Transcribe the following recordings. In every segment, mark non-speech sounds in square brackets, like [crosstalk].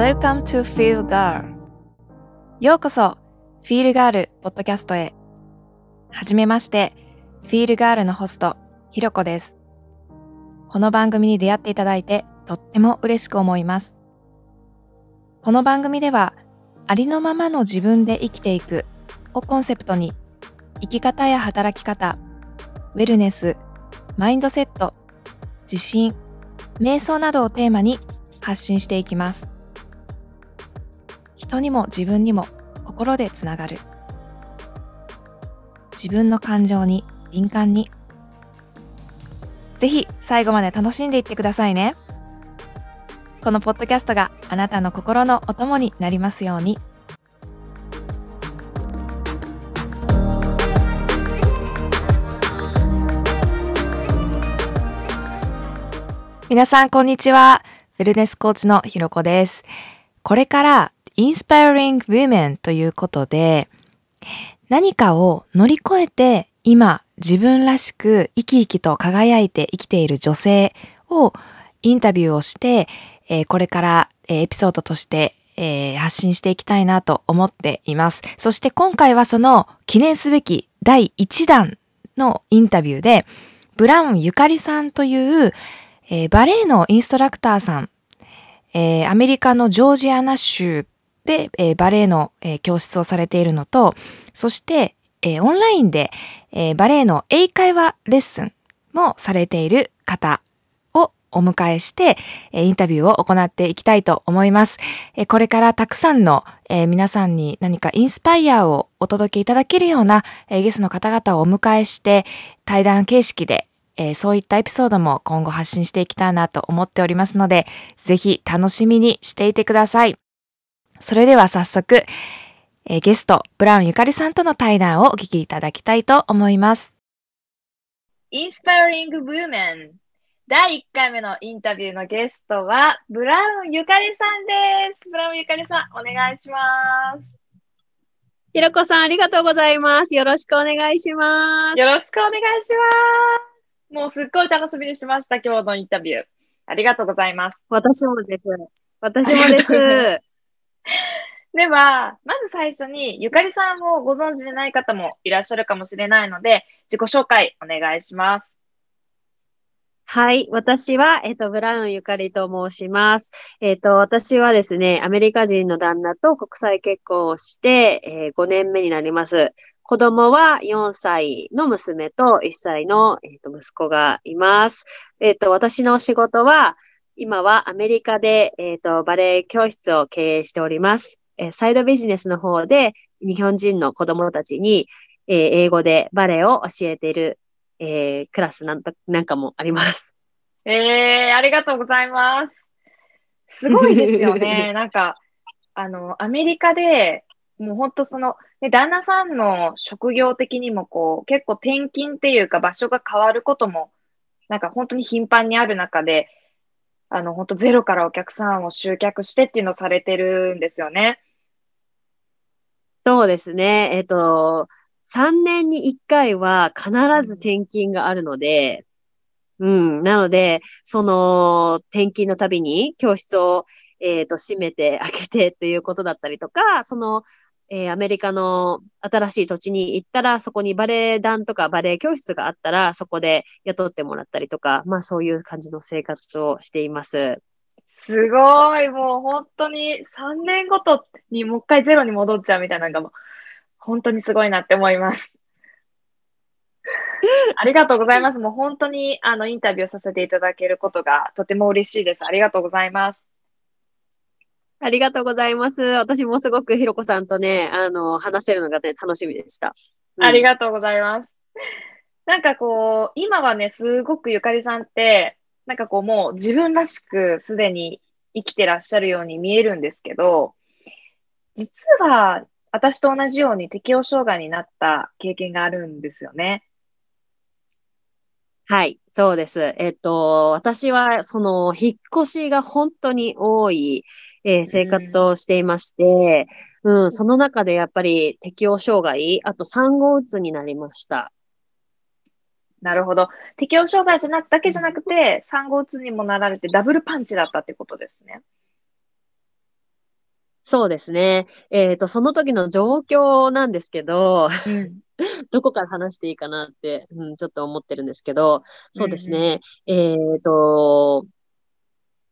Welcome to Feel Girl. ようこそ Feel Girl ポッドキャストへ。はじめまして Feel Girl のホストひろこです。この番組に出会っていただいてとっても嬉しく思います。この番組ではありのままの自分で生きていくをコンセプトに生き方や働き方ウェルネスマインドセット自信瞑想などをテーマに発信していきます。人にも自分にも心でつながる。自分の感情に敏感に。ぜひ最後まで楽しんでいってくださいね。このポッドキャストがあなたの心のお供になりますように。皆さん、こんにちは。ウェルネスコーチのひろこです。これから、Inspiring Women ということで、何かを乗り越えて、今、自分らしく生き生きと輝いて生きている女性をインタビューをして、えー、これから、えー、エピソードとして、えー、発信していきたいなと思っています。そして今回はその記念すべき第1弾のインタビューで、ブラウンゆかりさんという、えー、バレエのインストラクターさん、えー、アメリカのジョージアナ州で、えー、バレエの、え教室をされているのと、そして、えオンラインで、えバレエの英会話レッスンもされている方をお迎えして、えインタビューを行っていきたいと思います。えこれからたくさんの、え皆さんに何かインスパイアをお届けいただけるような、えゲストの方々をお迎えして対談形式でえー、そういったエピソードも今後発信していきたいなと思っておりますので、ぜひ楽しみにしていてください。それでは早速、えー、ゲスト、ブラウンゆかりさんとの対談をお聞きいただきたいと思います。インスパイリングブーメン第1回目のインタビューのゲストは、ブラウンゆかりさんです。ブラウンゆかりさん、お願いします。ひろこさん、ありがとうございます。よろしくお願いします。よろしくお願いします。もうすっごい楽しみにしてました、今日のインタビュー。ありがとうございます。私もです。私もです。[laughs] では、まず最初に、ゆかりさんをご存知でない方もいらっしゃるかもしれないので、自己紹介お願いします。はい。私は、えっ、と、ブラウンゆかりと申します。えっ、と、私はですね、アメリカ人の旦那と国際結婚をして、えー、5年目になります。子供は4歳の娘と1歳の、えー、と息子がいます。えっ、と、私の仕事は、今はアメリカで、えっ、ー、と、バレエ教室を経営しております。えー、サイドビジネスの方で、日本人の子供たちに、えー、英語でバレエを教えている、えー、クラスなんとなんかもあります。えー、ありがとうございます。すごいですよね。[laughs] なんか、あの、アメリカで、もう本当その、ね、旦那さんの職業的にもこう、結構転勤っていうか場所が変わることも、なんか本当に頻繁にある中で、あの、本当ゼロからお客さんを集客してっていうのをされてるんですよね。そうですね。えっ、と、3年に1回は必ず転勤があるので、うん、なので、その転勤のたびに教室を、えっ、ー、と、閉めて開けてっていうことだったりとか、そのえー、アメリカの新しい土地に行ったら、そこにバレエ団とかバレエ教室があったら、そこで雇ってもらったりとか、まあそういう感じの生活をしています。すごい、もう本当に3年ごとにもう一回ゼロに戻っちゃうみたいなのがもう、本当にすごいなって思います。[laughs] ありがとうございます。もう本当にあのインタビューさせていただけることがとても嬉しいです。ありがとうございます。ありがとうございます。私もすごくひろこさんとね、あの、話せるのがね、楽しみでした。うん、ありがとうございます。なんかこう、今はね、すごくゆかりさんって、なんかこう、もう自分らしくすでに生きてらっしゃるように見えるんですけど、実は私と同じように適応障害になった経験があるんですよね。はい、そうです。えっと、私は、その、引っ越しが本当に多い、えー、生活をしていまして、うん、うん、その中でやっぱり適応障害、あと産後うつになりました。なるほど。適応障害じゃなくだけじゃなくて、産後うつにもなられてダブルパンチだったってことですね。そうですね。えっ、と、その時の状況なんですけど、うん。[laughs] どこから話していいかなって、うん、ちょっと思ってるんですけど、そうですうんうんね。えっ、と、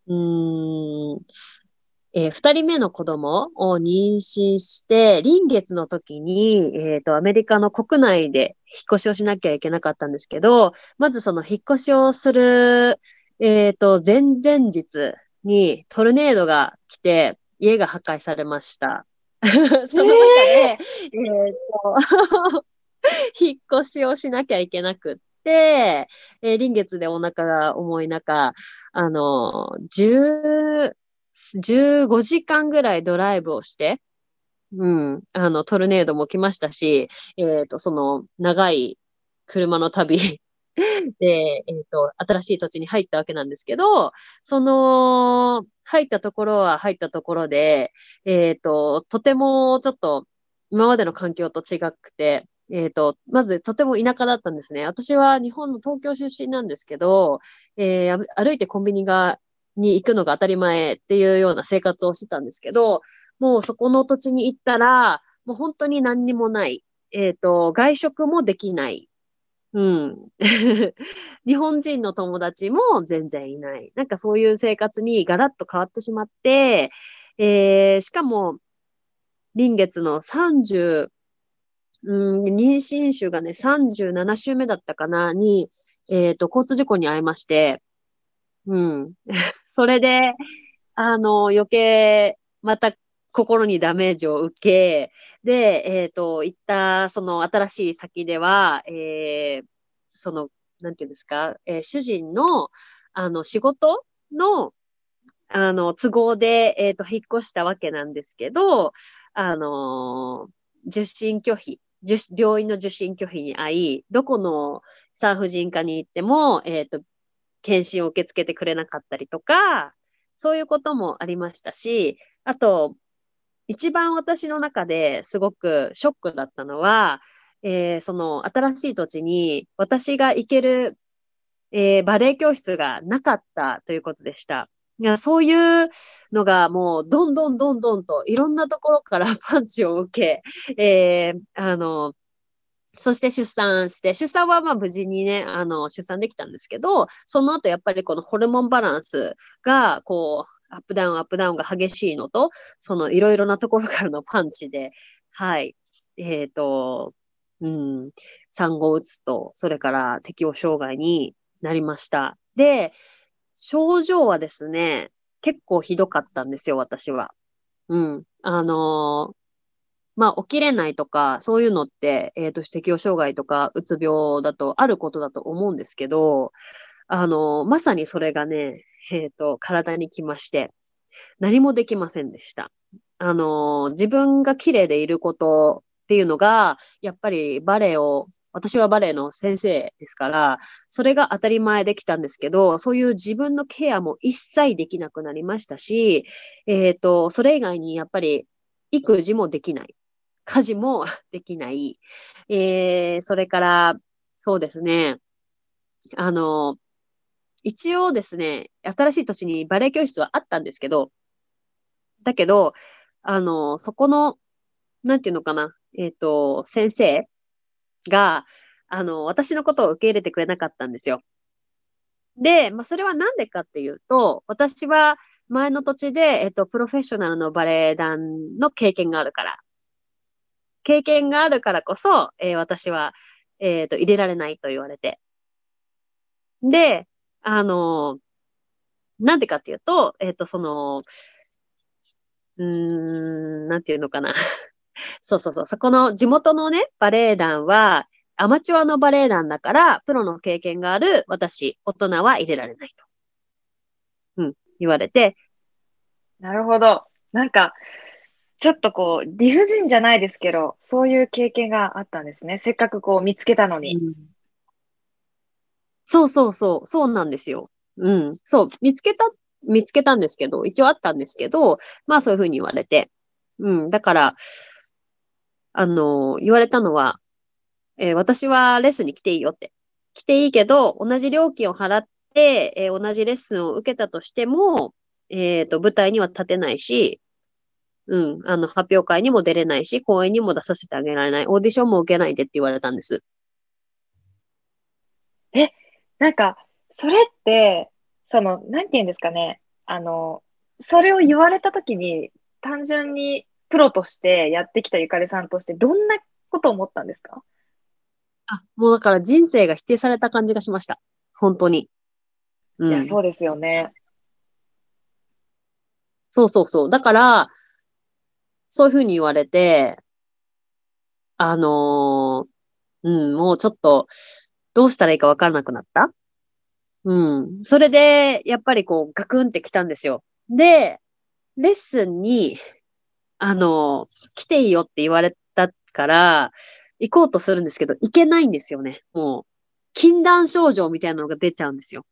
うーん、えー二人目の子供を妊娠して、臨月の時に、えっ、と、アメリカの国内で引っ越しをしなきゃいけなかったんですけど、まずその引っ越しをする、えっ、と、前々日にトルネードが来て、家が破壊されました。[laughs] その中で、えっ、と、[laughs] 引っ越しをしなきゃいけなくって、えー臨月でお腹が重い中、あの、10、15時間ぐらいドライブをして、うん、あの、トルネードも来ましたし、えっ、と、その、長い車の旅 [laughs] で、えっ、と、新しい土地に入ったわけなんですけど、その、入ったところは入ったところで、えっ、と、とてもちょっと、今までの環境と違くて、えっ、と、まずとても田舎だったんですね。私は日本の東京出身なんですけど、えー歩いてコンビニが、に行くのが当たり前っていうような生活をしてたんですけど、もうそこの土地に行ったら、もう本当に何にもない。えっ、と、外食もできない。うん。[laughs] 日本人の友達も全然いない。なんかそういう生活にガラッと変わってしまって、えー、しかも、臨月の30、うん、妊娠週がね、37週目だったかな、に、えっ、と、交通事故に遭いまして、うん。それで、あの、余計、また心にダメージを受け、で、えっ、と、行った、その新しい先では、えー、その、なんていうんですか、えー主人の、あの、仕事の、あの、都合で、えっ、と、引っ越したわけなんですけど、あの受診拒否、病院の受診拒否に遭い、どこの産婦人科に行っても、えっ、と、検診を受け付けてくれなかったりとか、そういうこともありましたし、あと、一番私の中ですごくショックだったのは、えーその新しい土地に私が行ける、えーバレエ教室がなかったということでした。いや、そういうのがもうどんどんどんどんといろんなところから [laughs] パンチを受け、えーあの、そして出産して、出産はまあ無事にね、あの、出産できたんですけど、その後やっぱりこのホルモンバランスが、こう、アップダウン、アップダウンが激しいのと、そのいろいろなところからのパンチで、はい、えっ、と、うん、産後うつと、それから適応障害になりました。で、症状はですね、結構ひどかったんですよ、私は。うん。あのまあ、起きれないとか、そういうのって、えっ、と、適応障害とか、うつ病だとあることだと思うんですけど、あのまさにそれがね、えっ、と、体に来まして、何もできませんでした。あの自分が綺麗でいることっていうのが、やっぱりバレエを、私はバレエの先生ですから、それが当たり前できたんですけど、そういう自分のケアも一切できなくなりましたし、えっ、と、それ以外にやっぱり育児もできない。家事も [laughs] できない。えー、それから、そうですね。あの、一応ですね、新しい土地にバレエ教室はあったんですけど、だけど、あの、そこの、なんていうのかな、えっ、と、先生が、あの、私のことを受け入れてくれなかったんですよ。で、まあ、それはなんでかっていうと、私は前の土地で、えっ、と、プロフェッショナルのバレエ団の経験があるから。経験があるからこそ、えー私は、えっ、と、入れられないと言われて。で、あのなんでかっていうと、えっ、と、その、うーん、なんていうのかな。[laughs] そうそうそう。そこの地元のね、バレエ団は、アマチュアのバレエ団だから、プロの経験がある私、大人は入れられないと。うん、言われて、なるほど。なんか、ちょっとこう、理不尽じゃないですけど、そういう経験があったんですね。せっかくこう見つけたのに。うんそうそうそう、そうなんですよ。うん。そう、見つけた、見つけたんですけど、一応あったんですけど、まあそういうふうに言われて。うん。だから、あの、言われたのは、えー私はレッスンに来ていいよって。来ていいけど、同じ料金を払って、えー同じレッスンを受けたとしても、えっと、舞台には立てないし、うん、あの、発表会にも出れないし、公演にも出させてあげられない。オーディションも受けないでって言われたんです。なんか、それって、その、なんて言うんですかね。あの、それを言われたときに、単純にプロとしてやってきたゆかりさんとして、どんなことを思ったんですか？あ、もうだから人生が否定された感じがしました。本当に。うん。いや、そうですよね。そうそうそう。だから、そういうふうに言われて、あのーうん、もうちょっと、どうしたらいいかわからなくなった？うん。それで、やっぱりこう、ガクンってきたんですよ。で、レッスンに、あのー来ていいよって言われたから、行こうとするんですけど、行けないんですよね。もう、禁断症状みたいなのが出ちゃうんですよ。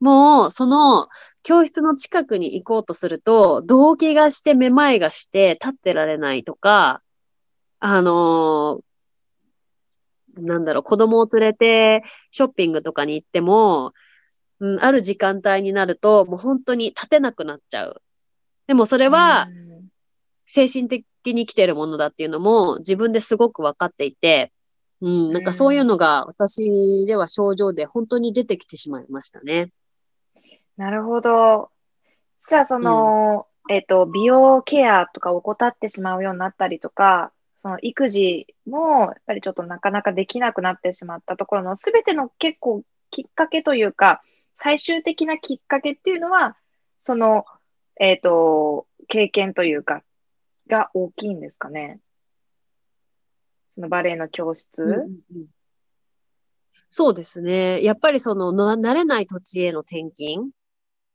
もう、その、教室の近くに行こうとすると、動悸がして、めまいがして、立ってられないとか、あのーなんだろう、子供を連れてショッピングとかに行っても、うん、ある時間帯になると、もう本当に立てなくなっちゃう。でもそれは、うん精神的に来てるものだっていうのも自分ですごく分かっていて、うん、なんかそういうのが私では症状で本当に出てきてしまいましたね。なるほど。じゃあ、その、えっと、美容ケアとか怠ってしまうようになったりとか、その育児も、やっぱりちょっとなかなかできなくなってしまったところの、すべての結構きっかけというか、最終的なきっかけっていうのは、その、えっと、経験というか、が大きいんですかね。そのバレエの教室。うんうんうんそうですね。やっぱりその、な慣れない土地への転勤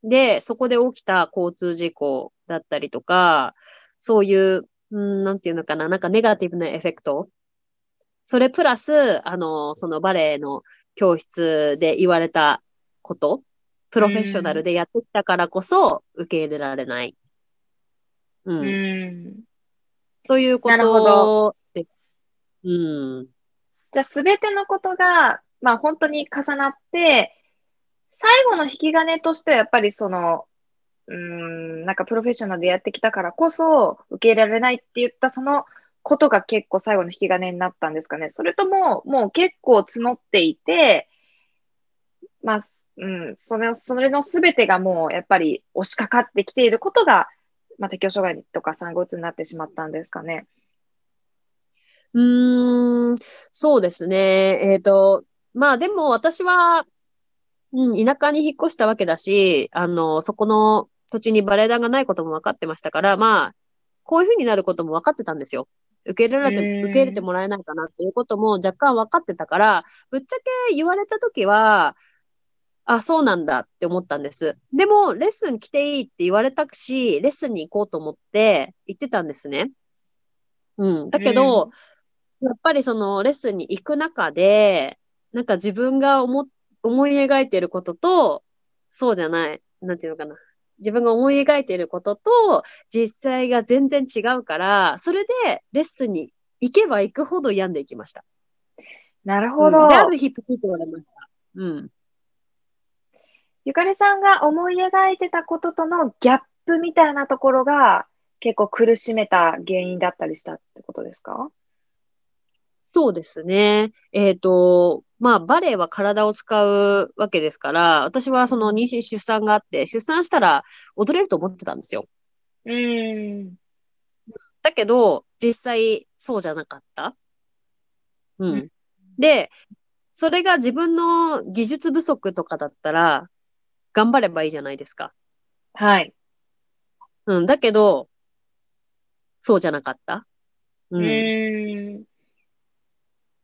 で、そこで起きた交通事故だったりとか、そういう、うん、なんていうのかな、なんかネガティブなエフェクト。それプラス、あの、そのバレエの教室で言われたこと、プロフェッショナルでやってきたからこそ受け入れられない。うん。うん。というこなるほとで、うん。じゃあ、すべてのことが、まあ本当に重なって、最後の引き金としてはやっぱりその、うん、なんかプロフェッショナルでやってきたからこそ受け入れられないって言ったそのことが結構最後の引き金になったんですかね。それとも、もう結構募っていて、まあ、うん、それ、それのすべてがもうやっぱり押しかかってきていることが、まあ適応障害とか産後うつになってしまったんですかね。うーん、そうですね。えっと、まあでも私は、うん、田舎に引っ越したわけだし、あの、そこの土地にバレエ団がないことも分かってましたから、まあ、こういうふうになることも分かってたんですよ。受け入れられて、うん受け入れてもらえないかなっていうことも若干分かってたから、ぶっちゃけ言われたときは、あ、そうなんだって思ったんです。でも、レッスン来ていいって言われたし、レッスンに行こうと思って行ってたんですね。うん。だけど、やっぱりそのレッスンに行く中で、なんか自分が思、思い描いていることと、そうじゃない、なんていうのかな。自分が思い描いていることと、実際が全然違うから、それでレッスンに行けば行くほど病んでいきました。なるほど。うんで、ある日、プキッと言われました。うん。ゆかりさんが思い描いてたこととのギャップみたいなところが結構苦しめた原因だったりしたってことですか？そうですね。えっと、まあ、バレエは体を使うわけですから、私はその妊娠出産があって、出産したら踊れると思ってたんですよ。うーん。だけど、実際そうじゃなかった。ううんん。で、それが自分の技術不足とかだったら、頑張ればいいじゃないですか。はい。うん。だけど、そうじゃなかった。うん。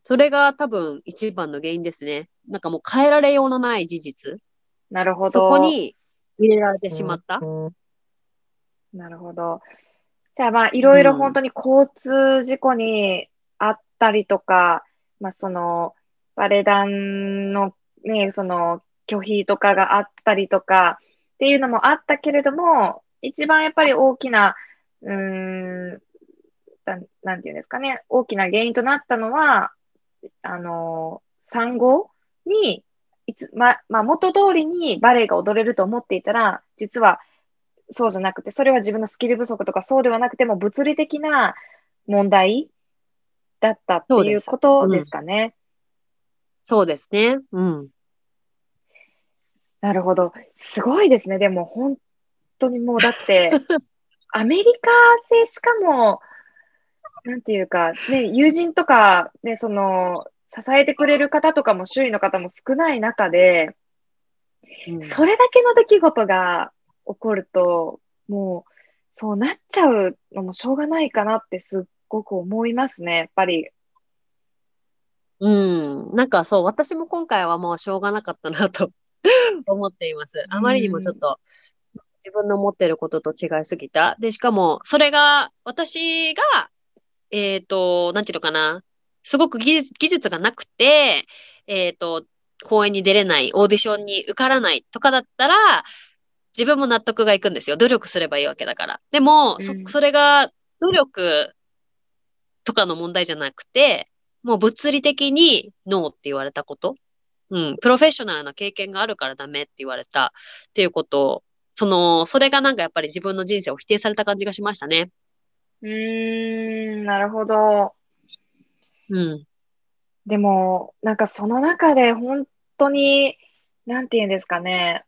それが多分一番の原因ですね。なんかもう変えられようのない事実。なるほど。そこに入れられてしまった。なるほど。じゃあまあ、いろいろ本当に交通事故にあったりとか、まあその、バレエ団のね、その、拒否とかがあったりとかっていうのもあったけれども、一番やっぱり大きな、うーん、だなんていうんですかね、大きな原因となったのは、あの、産後に、いつ、ま、まあ、元通りにバレエが踊れると思っていたら、実は、そうじゃなくて、それは自分のスキル不足とかそうではなくても物理的な問題だったっていうことですかね。そうですね。うん。なるほど。すごいですね。でも本当にもうだって、[laughs] アメリカでしかも、なんていうか、ね、友人とか、ね、その、支えてくれる方とかも周囲の方も少ない中で、うん、それだけの出来事が起こると、もう、そうなっちゃうのもしょうがないかなってすっごく思いますね、やっぱり。うん。なんかそう、私も今回はもうしょうがなかったなと [laughs] 思っています。あまりにもちょっと、自分の思ってることと違いすぎた。で、しかも、それが、私が、えっ、ー、と、なんていうのかな。すごく技術技術がなくて、えっ、ー、と、公演に出れない、オーディションに受からないとかだったら、自分も納得がいくんですよ。努力すればいいわけだから。でも、うん、そ、それが、努力とかの問題じゃなくて、もう物理的にノーって言われたこと。うん、プロフェッショナルな経験があるからダメって言われたっていうことを、その、それがなんかやっぱり自分の人生を否定された感じがしましたね。うーん、なるほど。うん。でも、なんかその中で本当に、なんて言うんですかね。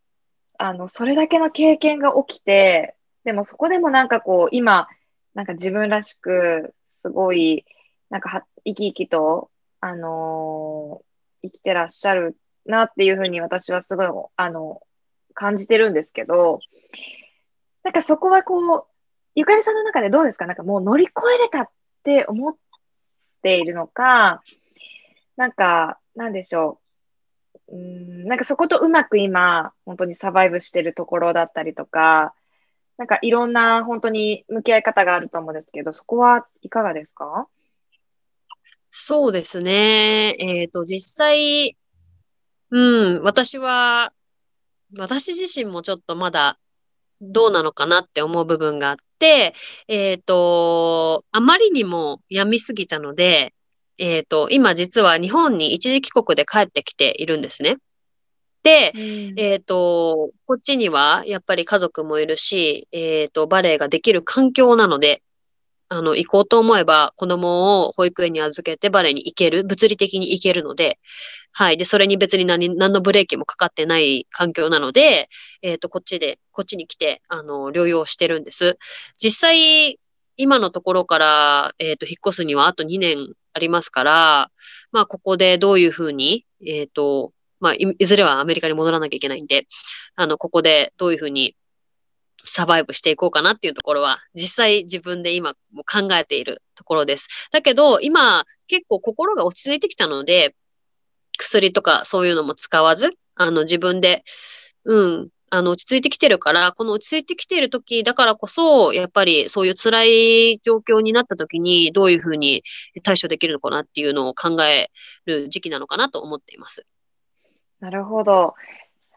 あの、それだけの経験が起きて、でもそこでもなんかこう、今、なんか自分らしく、すごい、なんかは、生き生きと、あのー、生きてらっしゃるなっていうふうに私はすごい、あの、感じてるんですけど、なんかそこはこう、ゆかりさんの中でどうですか？なんかもう乗り越えれたって思っているのか、なんか、なんでしょう？うん、なんかそことうまく今、本当にサバイブしてるところだったりとか、なんかいろんな本当に向き合い方があると思うんですけど、そこはいかがですか？そうですね。えっ、ー、と、実際、うん、私は、私自身もちょっとまだどうなのかなって思う部分があって、えっ、ー、と、あまりにも病みすぎたので、えっ、ー、と、今実は日本に一時帰国で帰ってきているんですね。で、うん、えっ、と、こっちにはやっぱり家族もいるし、えっ、と、バレエができる環境なので、あの、行こうと思えば子供を保育園に預けてバレエに行ける、物理的に行けるので、はい。で、それに別に何、何のブレーキもかかってない環境なので、えっ、ー、と、こっちで、こっちに来て、あの、療養してるんです。実際、今のところから、えっ、ー、と、引っ越すにはあと2年ありますから、まあ、ここでどういうふうに、えっ、ー、と、まあい、いずれはアメリカに戻らなきゃいけないんで、あの、ここでどういうふうにサバイブしていこうかなっていうところは、実際自分で今も考えているところです。だけど、今結構心が落ち着いてきたので、薬とかそういうのも使わず、あの自分で、うん、あの落ち着いてきてるから、この落ち着いてきている時だからこそ、やっぱりそういう辛い状況になった時にどういうふうに対処できるのかなっていうのを考える時期なのかなと思っています。なるほど。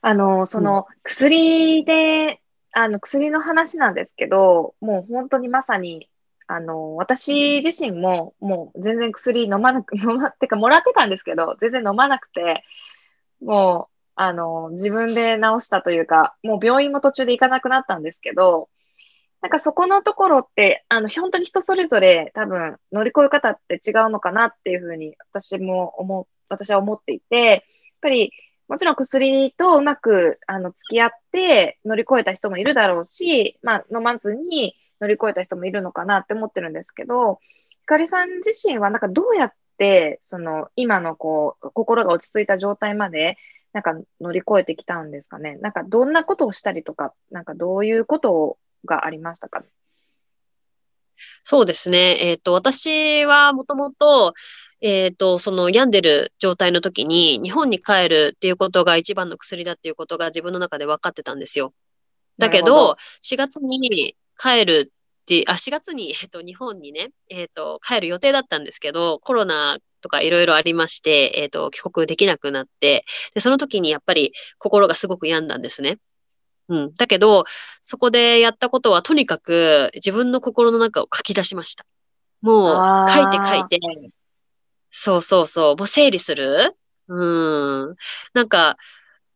あの、その薬であの、薬の話なんですけど、もう本当にまさに、あの、私自身も、もう全然薬飲まなく、[laughs] 飲ま、てかもらってたんですけど、全然飲まなくて、もう、あの、自分で治したというか、もう病院も途中で行かなくなったんですけど、なんかそこのところって、あの、本当に人それぞれ多分乗り越え方って違うのかなっていうふうに私も思う、私は思っていて、やっぱりもちろん薬とうまくあの付き合って乗り越えた人もいるだろうし、まあ、飲まずに乗り越えた人もいるのかなって思ってるんですけど、ひかりさん自身はなんかどうやって、その今のこう、心が落ち着いた状態まで、なんか乗り越えてきたんですかね？なんかどんなことをしたりとか、なんかどういうことがありましたか？そうですね。えっ、ー、と、私はもともと、えっ、ー、と、その病んでる状態の時に日本に帰るっていうことが一番の薬だっていうことが自分の中で分かってたんですよ。だけど、ど4月に帰るって、あ、4月に、えっ、ー、と、日本にね、えっ、ー、と、帰る予定だったんですけど、コロナとかいろいろありまして、えっ、と、帰国できなくなって、で、その時にやっぱり心がすごく病んだんですね。うん。だけど、そこでやったことはとにかく自分の心の中を書き出しました。もう、書いて書いて、そうそうそう。もう整理する？うん。なんか、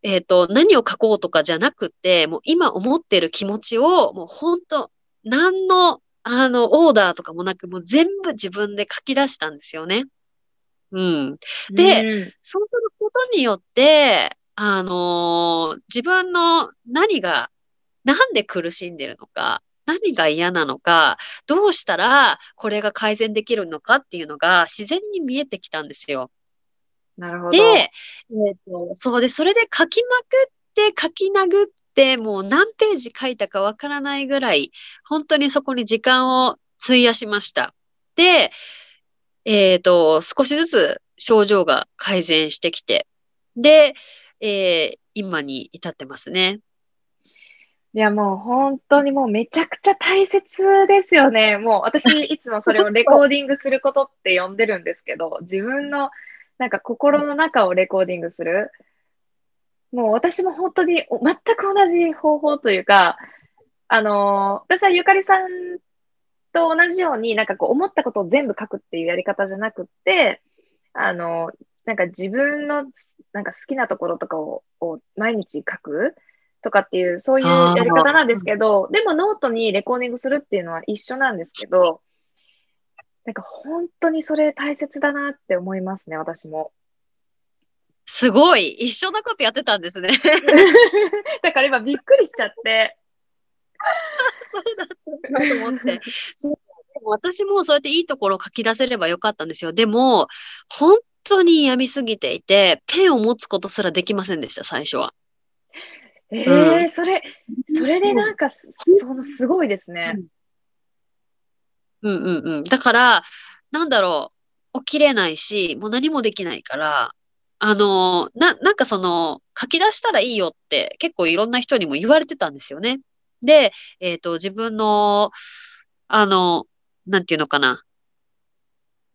えっ、と、何を書こうとかじゃなくて、もう今思ってる気持ちを、もう本当何の、あの、オーダーとかもなく、もう全部自分で書き出したんですよね。うん。で、うんそうすることによって、あのー自分の何が、なんで苦しんでるのか、何が嫌なのか、どうしたらこれが改善できるのかっていうのが自然に見えてきたんですよ。なるほど。で、えっと、そうで、それで書きまくって書き殴って、もう何ページ書いたかわからないぐらい、本当にそこに時間を費やしました。で、えっと、少しずつ症状が改善してきて、で、えー今に至ってますね。いや、もう本当にもうめちゃくちゃ大切ですよね。もう私 [laughs] いつもそれをレコーディングすることって呼んでるんですけど、自分のなんか心の中をレコーディングする。もう私も本当にお全く同じ方法というか、あのー私はゆかりさんと同じようになんかこう思ったことを全部書くっていうやり方じゃなくって、あのーなんか自分のなんか好きなところとかをを毎日書くとかっていう、そういうやり方なんですけど、でもノートにレコーディングするっていうのは一緒なんですけど、なんか本当にそれ大切だなって思いますね、私も。すごい一緒なことやってたんですね。[laughs] だから今びっくりしちゃって。そうだったなと思って。私もそうやっていいところを書き出せればよかったんですよ。でも、本当に病みすぎていて、ペンを持つことすらできませんでした、最初は。ええーそれ、それでなんかす、そのすごいですね。うんうんうん。だから、なんだろう、起きれないし、もう何もできないから、あの、な、なんかその、書き出したらいいよって結構いろんな人にも言われてたんですよね。で、えっと、自分の、あの、なんていうのかな、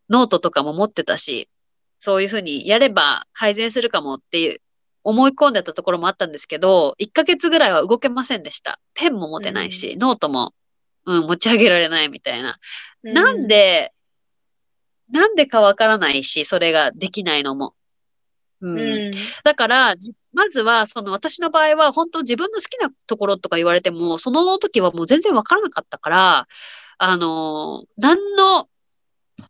ノートとかも持ってたし、そういうふうにやれば改善するかもっていう、思い込んでたところもあったんですけど、1ヶ月ぐらいは動けませんでした。ペンも持てないし、ノートも、うん、持ち上げられないみたいな。なんで、なんでかわからないし、それができないのも。う。うんん、だから、じまずは、その私の場合は、本当自分の好きなところとか言われても、その時はもう全然わからなかったから、あの、何の、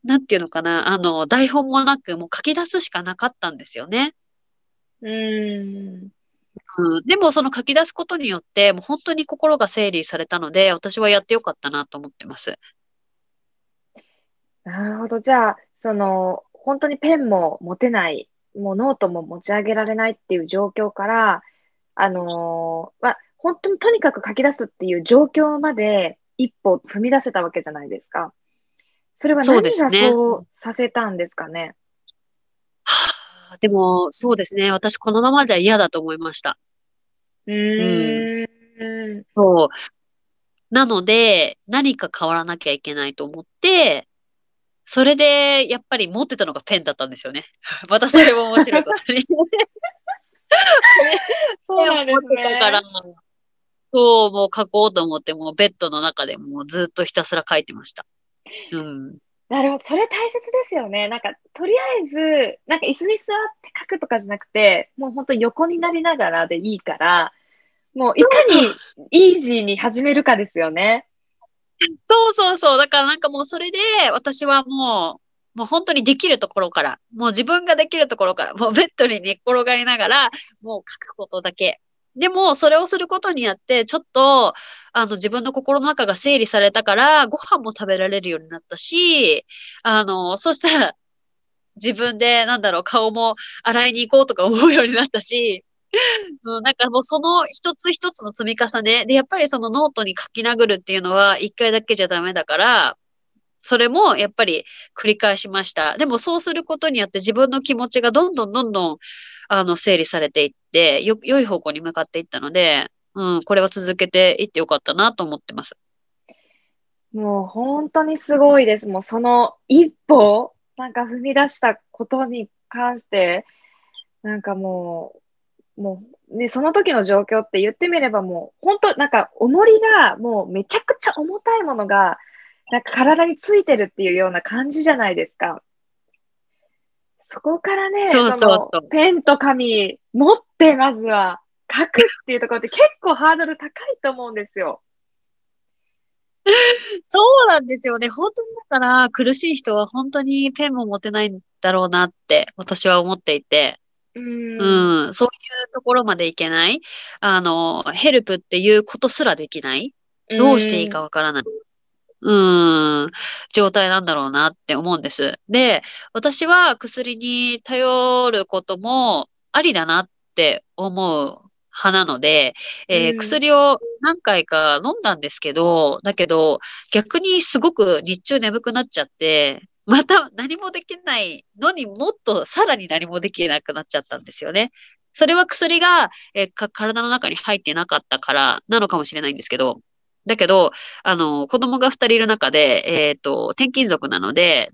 なんていうのかな、あの、台本もなく、もう書き出すしかなかったんですよね。うん、うん、でも、その書き出すことによって、もう本当に心が整理されたので、私はやってよかったなと思ってます。なるほど。じゃあ、その、本当にペンも持てない、もうノートも持ち上げられないっていう状況から、あのーまあ、本当にとにかく書き出すっていう状況まで一歩踏み出せたわけじゃないですか。それは何がそうさせたんですかね？はあでも、そうですね。私、このままじゃ嫌だと思いました。うーん。そう。なので、何か変わらなきゃいけないと思って、それで、やっぱり持ってたのがペンだったんですよね。[laughs] またそれも面白いことに。[laughs] そうなんですペンを持ってたからね。、そう、もう書こうと思って、もうベッドの中でもうずっとひたすら書いてました。うん。なるほど。それ大切ですよね。なんか、とりあえず、なんか椅子に座って書くとかじゃなくて、もう本当横になりながらでいいから、もういかにイージーに始めるかですよね。そうそうそう。だからなんかもうそれで、私はもう、もう本当にできるところから、もう自分ができるところから、もうベッドに寝っ転がりながら、もう書くことだけ。でも、それをすることによって、ちょっと、あの、自分の心の中が整理されたから、ご飯も食べられるようになったし、あの、そしたら、自分で、なんだろう、顔も洗いに行こうとか思うようになったし、うん、なんかもうその一つ一つの積み重ねで、やっぱりそのノートに書き殴るっていうのは一回だけじゃダメだから、それもやっぱり繰り返しました。でもそうすることによって自分の気持ちがどんどんどんどん、あの、整理されていって、よ、良い方向に向かっていったので、うん、これは続けていってよかったなと思ってます。もう本当にすごいです。もうその一歩、なんか踏み出したことに関して、なんかもう、もう、ね、その時の状況って言ってみればもう、本当なんか重りがもうめちゃくちゃ重たいものが、なんか体についてるっていうような感じじゃないですか。そこからね、そうそうペンと紙持ってまずは書くっていうところって結構ハードル高いと思うんですよ。[laughs] そうなんですよね。本当にだから苦しい人は本当にペンも持てないんだろうなって私は思っていて。うん。うん、そういうところまでいけない。あの、ヘルプっていうことすらできない。どうしていいかわからない。うん、状態なんだろうなって思うんです。で、私は薬に頼ることもありだなって思う派なので、えーうん薬を何回か飲んだんですけど、だけど逆にすごく日中眠くなっちゃって、また何もできないのにもっとさらに何もできなくなっちゃったんですよね。それは薬が、えーか体の中に入ってなかったからなのかもしれないんですけど、だけど、あの、子供が二人いる中で、えっ、と、転勤族なので、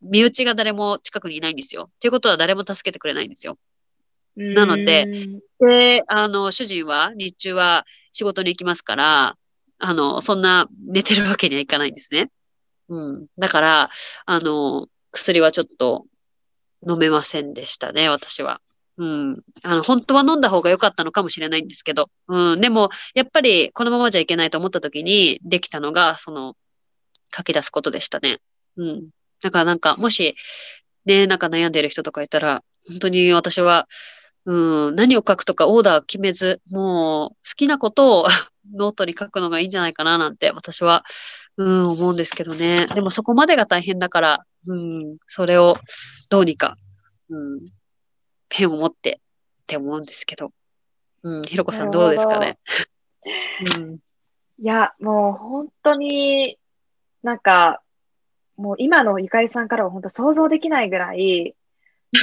身内が誰も近くにいないんですよ。ということは誰も助けてくれないんですよ。なのでうんで、あの、主人は日中は仕事に行きますから、あの、そんな寝てるわけにはいかないんですね。うん。だから、あの、薬はちょっと飲めませんでしたね、私は。うん。あの、本当は飲んだ方が良かったのかもしれないんですけど。うん。でも、やっぱりこのままじゃいけないと思った時にできたのが、その、書き出すことでしたね。うん。だからなんか、もし、ね、なんか悩んでる人とかいたら、本当に私は、うん、何を書くとかオーダー決めず、もう好きなことを [laughs] ノートに書くのがいいんじゃないかななんて私は、うん、思うんですけどね。でもそこまでが大変だから、うん、それをどうにか、うん、ペンを持ってって思うんですけど。うん、ひろこさんどうですかね？うん、いや、もう本当になんか、もう今のゆかりさんからは本当想像できないぐらい、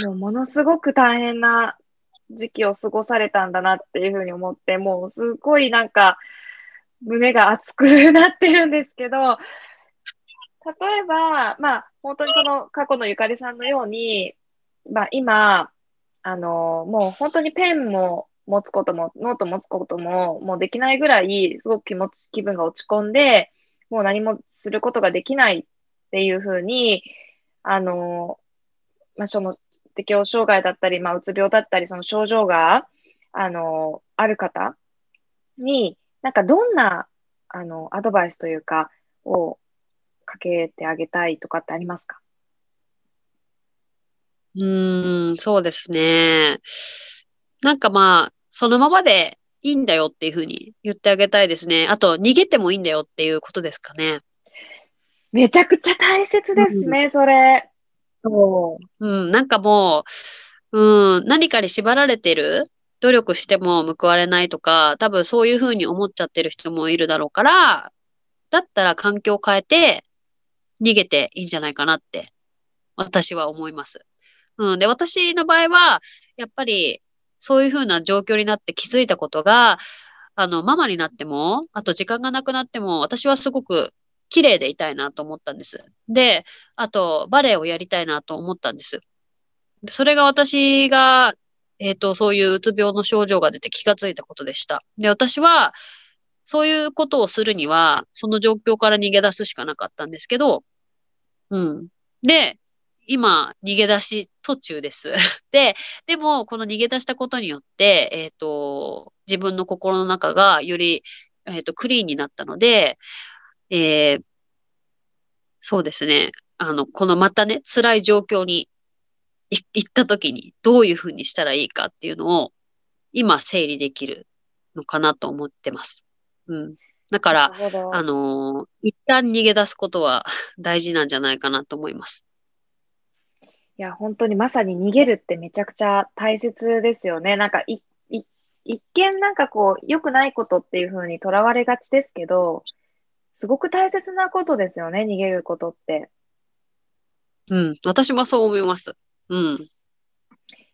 もうものすごく大変な時期を過ごされたんだなっていうふうに思って、もうすごいなんか胸が熱くなってるんですけど、例えば、まあ本当にその過去のゆかりさんのように、まあ今、あの、もう本当にペンも持つことも、ノート持つことも、もうできないぐらい、すごく気持ち、気分が落ち込んで、もう何もすることができないっていうふうに、あの、まあ、その適応障害だったり、まあ、うつ病だったり、その症状が、あの、ある方に、なんかどんな、あの、アドバイスというか、をかけてあげたいとかってありますか？うーん、そうですね。なんかまあ、そのままでいいんだよっていうふうに言ってあげたいですね。あと、逃げてもいいんだよっていうことですかね。めちゃくちゃ大切ですね、それ。そう。うん、なんかもう、うん、何かに縛られてる、努力しても報われないとか、多分そういうふうに思っちゃってる人もいるだろうから、だったら環境を変えて逃げていいんじゃないかなって、私は思います。うん、で、私の場合は、やっぱり、そういうふうな状況になって気づいたことが、あの、ママになっても、あと時間がなくなっても、私はすごく綺麗でいたいなと思ったんです。で、あと、バレエをやりたいなと思ったんです。それが私が、えっと、そういううつ病の症状が出て気がついたことでした。で、私は、そういうことをするには、その状況から逃げ出すしかなかったんですけど、うん。で、今、逃げ出し途中です。[laughs] で、でも、この逃げ出したことによって、えっと、自分の心の中がより、えっと、クリーンになったので、えーそうですね。あの、このまたね、辛い状況にい行った時にどういうふうにしたらいいかっていうのを今整理できるのかなと思ってます。うん。だから。あのー一旦逃げ出すことは [laughs] 大事なんじゃないかなと思います。いや、本当にまさに逃げるってめちゃくちゃ大切ですよね。なんかい、い、一見なんかこう、良くないことっていう風にとらわれがちですけど、すごく大切なことですよね、逃げることって。うん。私もそう思います。うん。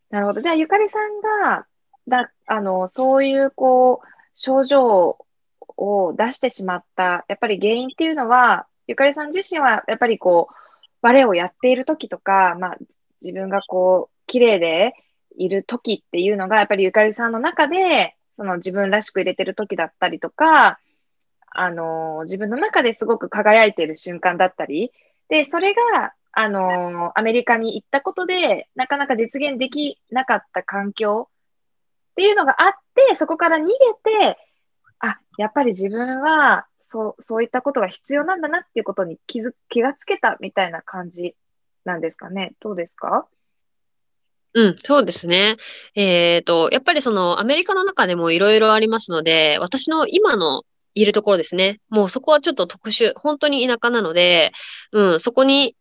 なるほど。じゃあ、ゆかりさんが、だ、あの、そういうこう、症状を出してしまった、やっぱり原因っていうのは、ゆかりさん自身は、やっぱりこう、バレエをやっている時とか、まあ、自分がこう、綺麗でいる時っていうのが、やっぱりゆかりさんの中で、その自分らしく入れてる時だったりとか、あの、自分の中ですごく輝いている瞬間だったり、で、それが、あの、アメリカに行ったことで、なかなか実現できなかった環境っていうのがあって、そこから逃げて、あ、やっぱり自分は、そう、そういったことが必要なんだなっていうことに気づ、気がつけたみたいな感じなんですかね。どうですか？うん、そうですね。えっと、やっぱりそのアメリカの中でもいろいろありますので、私の今のいるところですね。もうそこはちょっと特殊、本当に田舎なので、うん、そこに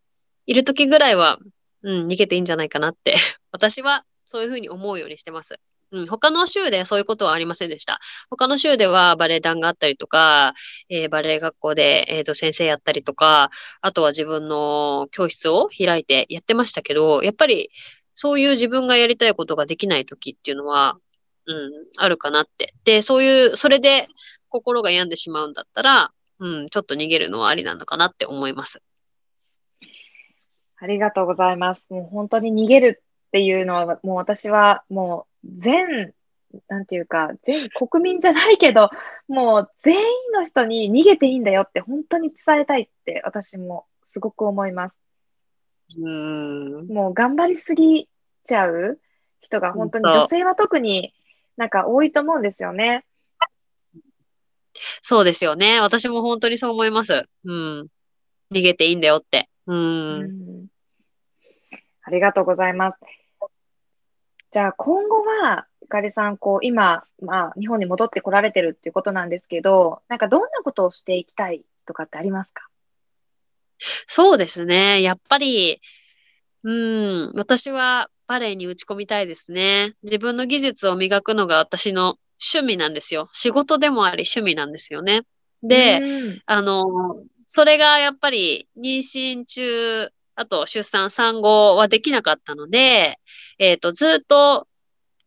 いる時ぐらいは、うん、逃げていいんじゃないかなって、[laughs] 私はそういうふうに思うようにしてます。うん、他の州でそういうことはありませんでした。他の州ではバレエ団があったりとか、えーバレエ学校で、えーと先生やったりとか、あとは自分の教室を開いてやってましたけど、やっぱりそういう自分がやりたいことができない時っていうのは、うん、あるかなって。で、そういう、それで心が病んでしまうんだったら、うん、ちょっと逃げるのはありなのかなって思います。ありがとうございます。もう本当に逃げるっていうのは、もう私はもう全、なんていうか、全国民じゃないけど、もう全員の人に逃げていいんだよって本当に伝えたいって私もすごく思います。うん。もう頑張りすぎちゃう人が本当に、女性は特になんか多いと思うんですよね。そうですよね。私も本当にそう思います。うん。逃げていいんだよって。う。うんんありがとうございます。じゃあ今後は、ゆかりさん、こう、今、まあ、日本に戻ってこられてるっていうことなんですけど、なんかどんなことをしていきたいとかってありますか？そうですね。やっぱり、うん、私はバレエに打ち込みたいですね。自分の技術を磨くのが私の趣味なんですよ。仕事でもあり趣味なんですよね。で、うんあの、それがやっぱり妊娠中、あと出産産後はできなかったので、えっと、ずっと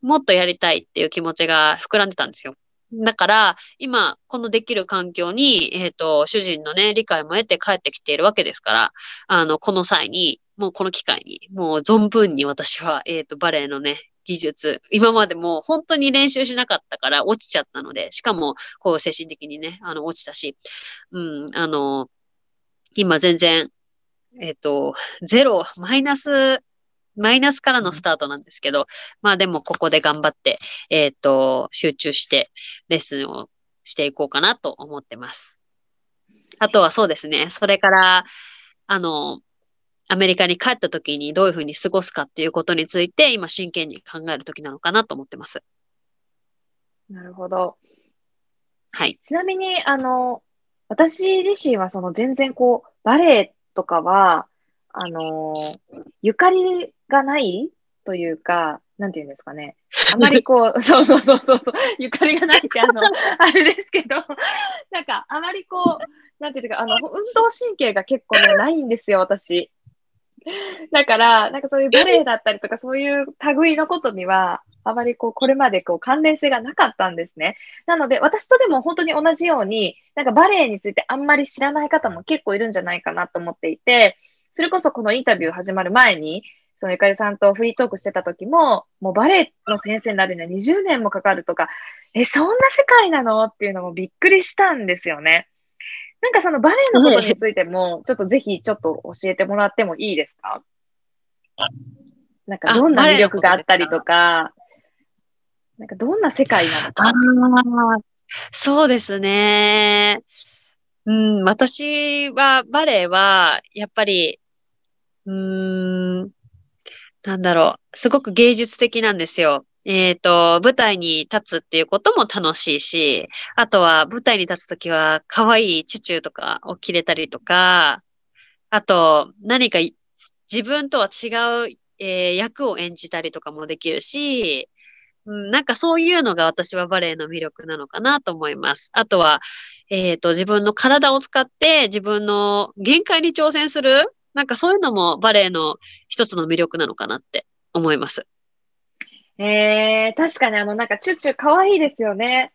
もっとやりたいっていう気持ちが膨らんでたんですよ。だから、今、このできる環境に、えっと、主人のね、理解も得て帰ってきているわけですから、あの、この際に、もうこの機会に、もう存分に私は、えっと、バレエのね、技術、今までも本当に練習しなかったから落ちちゃったので、しかも、こう精神的にね、あの、落ちたし、うん、あの、今全然、えっと、ゼロ、マイナス、マイナスからのスタートなんですけど、まあでもここで頑張って、えっと、集中してレッスンをしていこうかなと思ってます。あとはそうですね、それから、あの、アメリカに帰った時にどういうふうに過ごすかっていうことについて、今真剣に考える時なのかなと思ってます。なるほど。はい。ちなみに、あの、私自身はその全然こう、バレエとかは、あの、ゆかりがないというか、なんていうんですかね。あまりこう、[laughs] そうそうそうそうそう、ゆかりがないってあの、[laughs] あれですけど、なんかあまりこう、なんていうか、あの、運動神経が結構ね、ないんですよ、私。だから、なんかそういうバレエだったりとか、そういう類のことには、あまりこう、これまでこう、関連性がなかったんですね。なので、私とでも本当に同じように、なんかバレエについてあんまり知らない方も結構いるんじゃないかなと思っていて、それこそこのインタビュー始まる前に、そのゆかりさんとフリートークしてた時も、もうバレエの先生になるには20年もかかるとか、え、そんな世界なのっていうのもびっくりしたんですよね。なんかそのバレエのことについても、ちょっとぜひちょっと教えてもらってもいいですか？なんかどんな魅力があったりとか、なんかどんな世界なのか。ああ、そうですね。うん、私は、バレエは、やっぱり、うん、なんだろう、すごく芸術的なんですよ。えっと、舞台に立つっていうことも楽しいし、あとは舞台に立つときは可愛いチュチュとかを着れたりとか、あと何か自分とは違う、えー役を演じたりとかもできるし、うん、なんかそういうのが私はバレエの魅力なのかなと思います。あとは、えっと、自分の体を使って自分の限界に挑戦する、なんかそういうのもバレエの一つの魅力なのかなって思います。えー、確かにあの、なんかチュチュ可愛いですよね。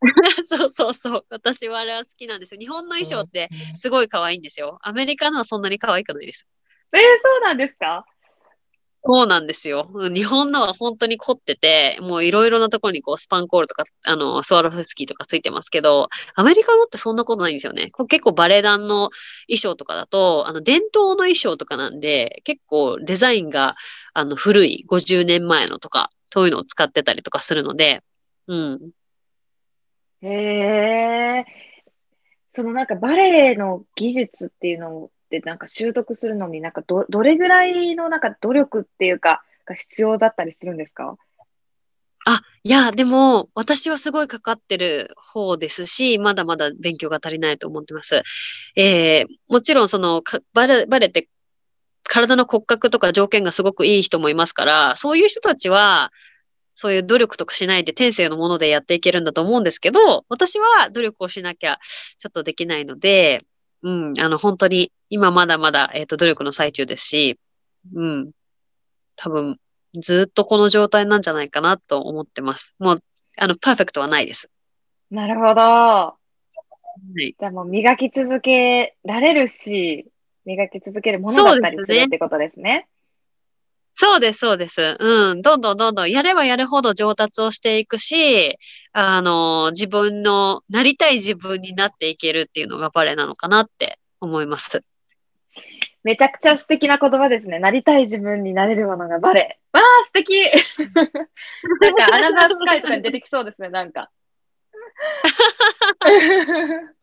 [laughs] そうそうそう。私はあれは好きなんですよ。日本の衣装ってすごい可愛いんですよ。アメリカのはそんなに可愛くないです。えー、そうなんですか？そうなんですよ。日本のは本当に凝ってて、もういろいろなところにこうスパンコールとか、あの、スワロフスキーとかついてますけど、アメリカのってそんなことないんですよね。結構バレエ団の衣装とかだと、あの、伝統の衣装とかなんで、結構デザインが、あの、古い、50年前のとか、そういうのを使ってたりとかするので、うん。へえ。そのなんかバレエの技術っていうのをってなんか習得するのになんかど、どれぐらいのなんか努力っていうかが必要だったりするんですか？あ、いや、でも、私はすごいかかってる方ですし、まだまだ勉強が足りないと思ってます。えー、もちろんその、バレ、バレて体の骨格とか条件がすごくいい人もいますから、そういう人たちは、そういう努力とかしないで天性のものでやっていけるんだと思うんですけど、私は努力をしなきゃちょっとできないので、うん、あの、本当に今まだまだ、えっ、ー、と、努力の最中ですし、うん、多分、ずっとこの状態なんじゃないかなと思ってます。もう、あの、パーフェクトはないです。なるほど。はい、じゃあもう磨き続けられるし、磨き続けるものだったりするってことですね。そうです、そうです。うん。どんどんどんどんやればやるほど上達をしていくし、あの、自分のなりたい自分になっていけるっていうのがバレなのかなって思います。めちゃくちゃ素敵な言葉ですね。なりたい自分になれるものがバレ。わあ、素敵 [laughs] なんかアナザースカイとかに出てきそうですね、なんか。[laughs]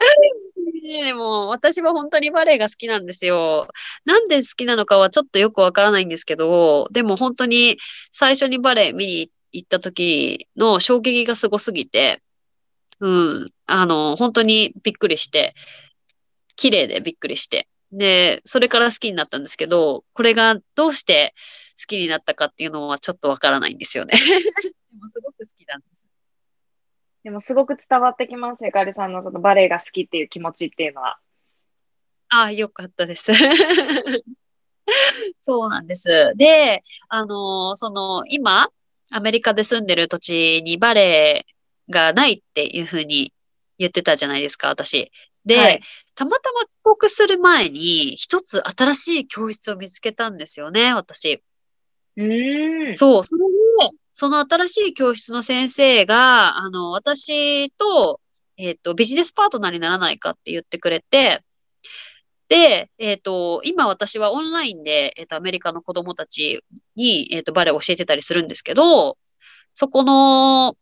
でも、私は本当にバレエが好きなんですよ。なんで好きなのかはちょっとよくわからないんですけど、でも本当に最初にバレエ見に行った時の衝撃がすごすぎて、うん、あの、本当にびっくりして、綺麗でびっくりして。で、それから好きになったんですけど、これがどうして好きになったかっていうのはちょっとわからないんですよね。[laughs] [laughs] でもすごく好きなんです。でもすごく伝わってきます。ゆかりさんのそのバレエが好きっていう気持ちっていうのは。ああ、よかったです。[laughs] そうなんです。で、あの、その、今、アメリカで住んでる土地にバレエがないっていうふうに言ってたじゃないですか、私。で、はい、たまたま帰国する前に、一つ新しい教室を見つけたんですよね、私。うん。そう。それで、その新しい教室の先生が、あの、私と、えっ、ー、と、ビジネスパートナーにならないかって言ってくれて、で、えっ、ー、と、今私はオンラインで、えっ、ー、と、アメリカの子供たちに、えっ、と、バレエを教えてたりするんですけど、そこの、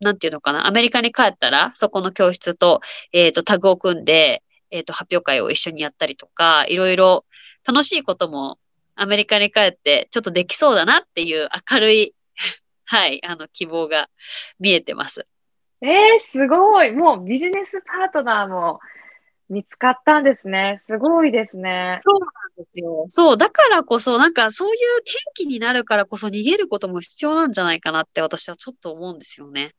なんていうのかな、アメリカに帰ったら、そこの教室と、えっ、と、タグを組んで、えっ、と、発表会を一緒にやったりとか、いろいろ楽しいこともアメリカに帰ってちょっとできそうだなっていう明るい [laughs] はい、あの、希望が見えてます。えー、すごい。もうビジネスパートナーも見つかったんですね。すごいですね。そうなんですよ。そう、だからこそ、なんかそういう天気になるからこそ逃げることも必要なんじゃないかなって私はちょっと思うんですよね。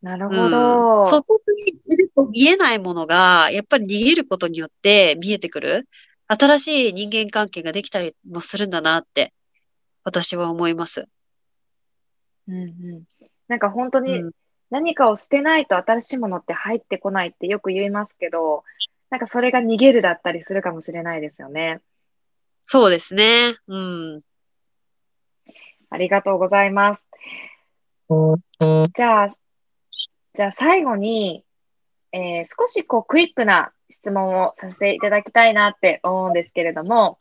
なるほど。うん、そこにいると見えないものが、やっぱり逃げることによって見えてくる。新しい人間関係ができたりもするんだなって、私は思います。うんうん。なんか本当に何かを捨てないと新しいものって入ってこないってよく言いますけど、なんかそれが逃げるだったりするかもしれないですよね。そうですね。うん。ありがとうございます。じゃあ、じゃあ最後に、えー、少しこうクイックな質問をさせていただきたいなって思うんですけれども、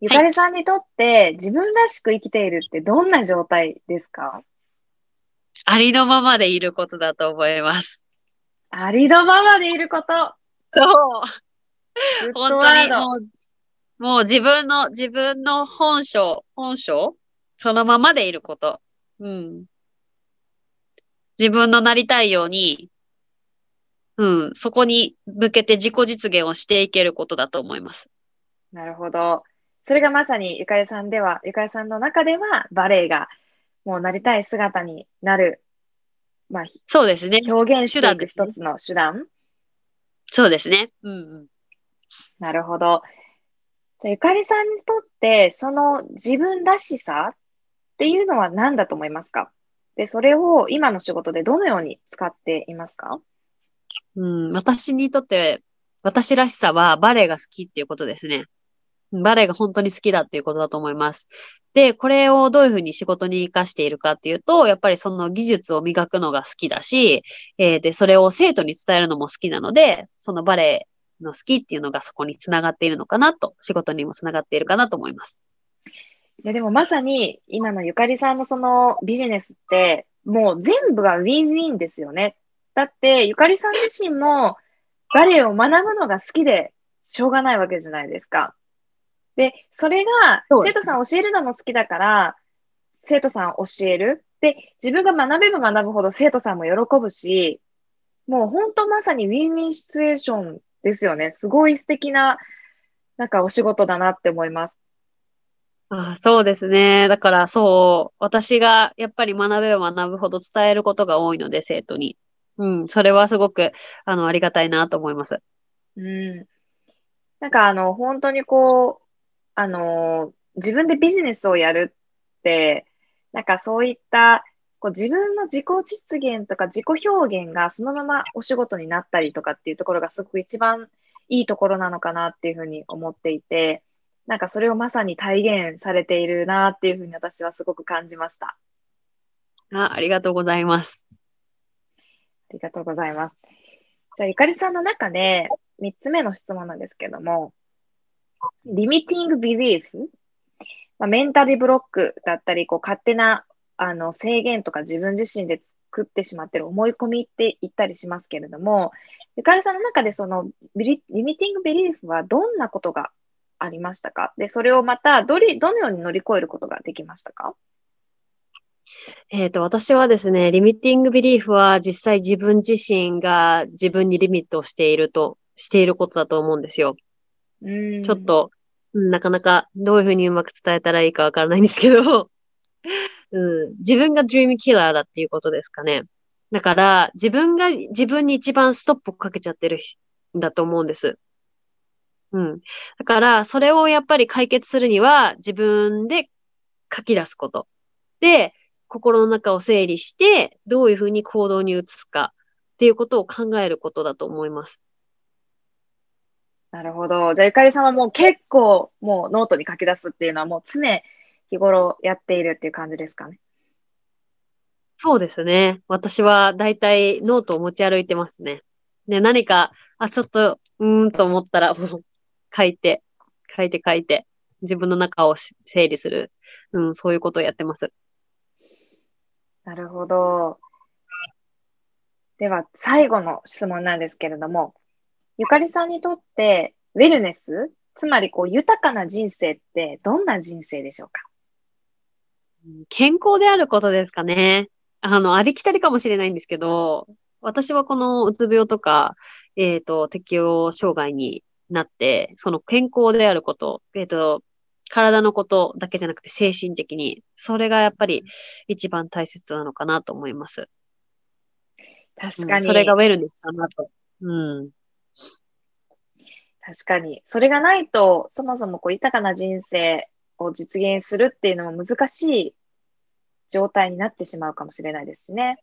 ゆかりさんにとって自分らしく生きているってどんな状態ですか？ありのままでいることだと思います。ありのままでいること。そう。本当にもう、もう自分の、自分の本性、本性？そのままでいること。うん。自分のなりたいように、うん、そこに向けて自己実現をしていけることだと思います。なるほど。それがまさにゆかりさんでは、ゆかりさんの中ではバレエがもうなりたい姿になる、まあ、そうですね。表現していく一つの手段。そうですね。うん、うん。なるほど。じゃゆかりさんにとって、その自分らしさっていうのは何だと思いますか？で、それを今の仕事でどのように使っていますか？うん、私にとって、私らしさはバレエが好きっていうことですね。バレエが本当に好きだっていうことだと思います。で、これをどういうふうに仕事に活かしているかっていうと、やっぱりその技術を磨くのが好きだし、えーで、それを生徒に伝えるのも好きなので、そのバレエの好きっていうのがそこにつながっているのかなと、仕事にもつながっているかなと思います。いや、でもまさに今のゆかりさんのそのビジネスって、もう全部がウィンウィンですよね。だって、ゆかりさん自身もバレエを学ぶのが好きでしょうがないわけじゃないですか。で、それが生徒さん教えるのも好きだから、生徒さん教える。で、自分が学べば学ぶほど生徒さんも喜ぶし、もう本当まさにウィンウィンシチュエーションですよね。すごい素敵な、なんかお仕事だなって思います。ああそうですね。だからそう、私がやっぱり学べば学ぶほど伝えることが多いので、生徒に。うん、それはすごく、あの、ありがたいなと思います。うん。なんかあの、本当にこう、あの、自分でビジネスをやるって、なんかそういった、こう自分の自己実現とか自己表現がそのままお仕事になったりとかっていうところがすごく一番いいところなのかなっていうふうに思っていて、なんかそれをまさに体現されているなっていうふうに私はすごく感じました。あ、ありがとうございます。ありがとうございます。じゃあ、ゆかりさんの中で3つ目の質問なんですけども、リミティングビリーフ、まあ、メンタルブロックだったり、こう勝手なあの制限とか自分自身で作ってしまってる思い込みって言ったりしますけれども、ゆかりさんの中でそのリミティングビリーフはどんなことがありましたか？で、それをまたどりどのように乗り越えることができましたか？えっと、私はですね、リミッティングビリーフは実際自分自身が自分にリミットをしていると、していることだと思うんですよ。うんちょっと、うんなかなかどういうふうにうまく伝えたらいいかわからないんですけど、[laughs] うん、自分が dream killer だっていうことですかね。だから、自分が自分に一番ストップをかけちゃってるんだと思うんです。うん。だから、それをやっぱり解決するには、自分で書き出すこと。で、心の中を整理して、どういうふうに行動に移すかっていうことを考えることだと思います。なるほど。じゃあ、ゆかりさんはもう結構もうノートに書き出すっていうのはもう常日頃やっているっていう感じですかね？そうですね。私はだいたいノートを持ち歩いてますね。で、何か、あ、ちょっと、うーんと思ったら、もう書いて、書いて書いて、自分の中をし整理する。うん、そういうことをやってます。なるほど。では、最後の質問なんですけれども、ゆかりさんにとって、ウェルネス、つまりこう豊かな人生ってどんな人生でしょうか？健康であることですかね。あの、ありきたりかもしれないんですけど、私はこのうつ病とか、えっ、と、適応障害になって、その健康であること、えっ、と、体のことだけじゃなくて精神的に、それがやっぱり一番大切なのかなと思います。確かに、うんそれがウェルネスかなと。うん。確かに。それがないと、そもそもこう豊かな人生を実現するっていうのも難しい状態になってしまうかもしれないですしね。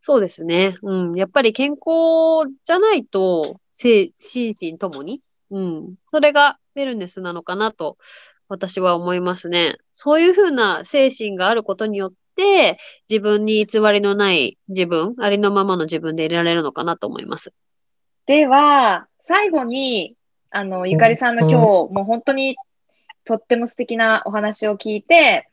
そうですね。うん。やっぱり健康じゃないと、精心身ともに、うん。それがウェルネスなのかなと、私は思いますね。そういうふうな精神があることによって、自分に偽りのない自分、ありのままの自分でいられるのかなと思います。では、最後に、あの、ゆかりさんの今日、もう本当にとっても素敵なお話を聞いて、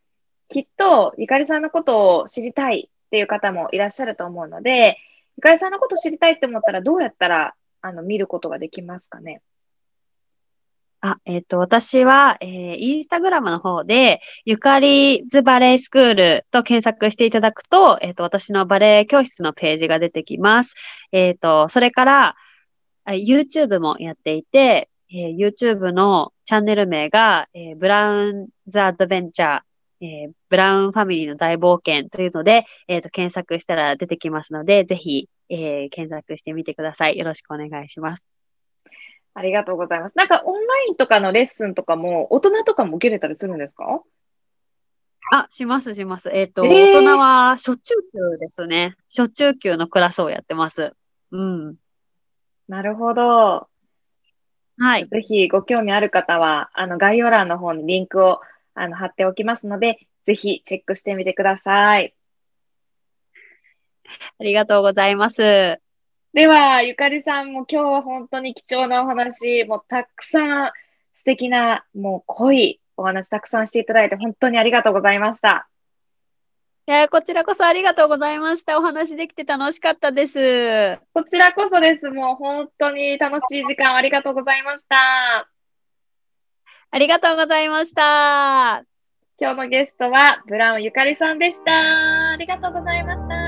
きっとゆかりさんのことを知りたいっていう方もいらっしゃると思うので、ゆかりさんのことを知りたいって思ったらどうやったら、あの、見ることができますかね？あ、えっ、と、私は、えー、インスタグラムの方で、ゆかりズバレースクールと検索していただくと、えっ、と、私のバレエ教室のページが出てきます。えっ、と、それから、YouTube もやっていて、えー YouTube のチャンネル名が、えーブラウン・ザ・アドベンチャー、えーブラウンファミリーの大冒険というので、えっ、と、検索したら出てきますので、ぜひ、え検索してみてください。よろしくお願いします。ありがとうございます。なんかオンラインとかのレッスンとかも、大人とかも受けれたりするんですか？あ、します、します。えっ、と、えー大人は、初中級ですね。初中級のクラスをやってます。うん。なるほど。はい。ぜひご興味ある方は、あの、概要欄の方にリンクをあの貼っておきますので、ぜひチェックしてみてください。ありがとうございます。では、ゆかりさんも今日は本当に貴重なお話、もうたくさん素敵な、もう濃いお話たくさんしていただいて本当にありがとうございました。いや、こちらこそありがとうございました。お話できて楽しかったです。こちらこそです。もう本当に楽しい時間ありがとうございました。ありがとうございました。今日のゲストはブラウンゆかりさんでした。ありがとうございました。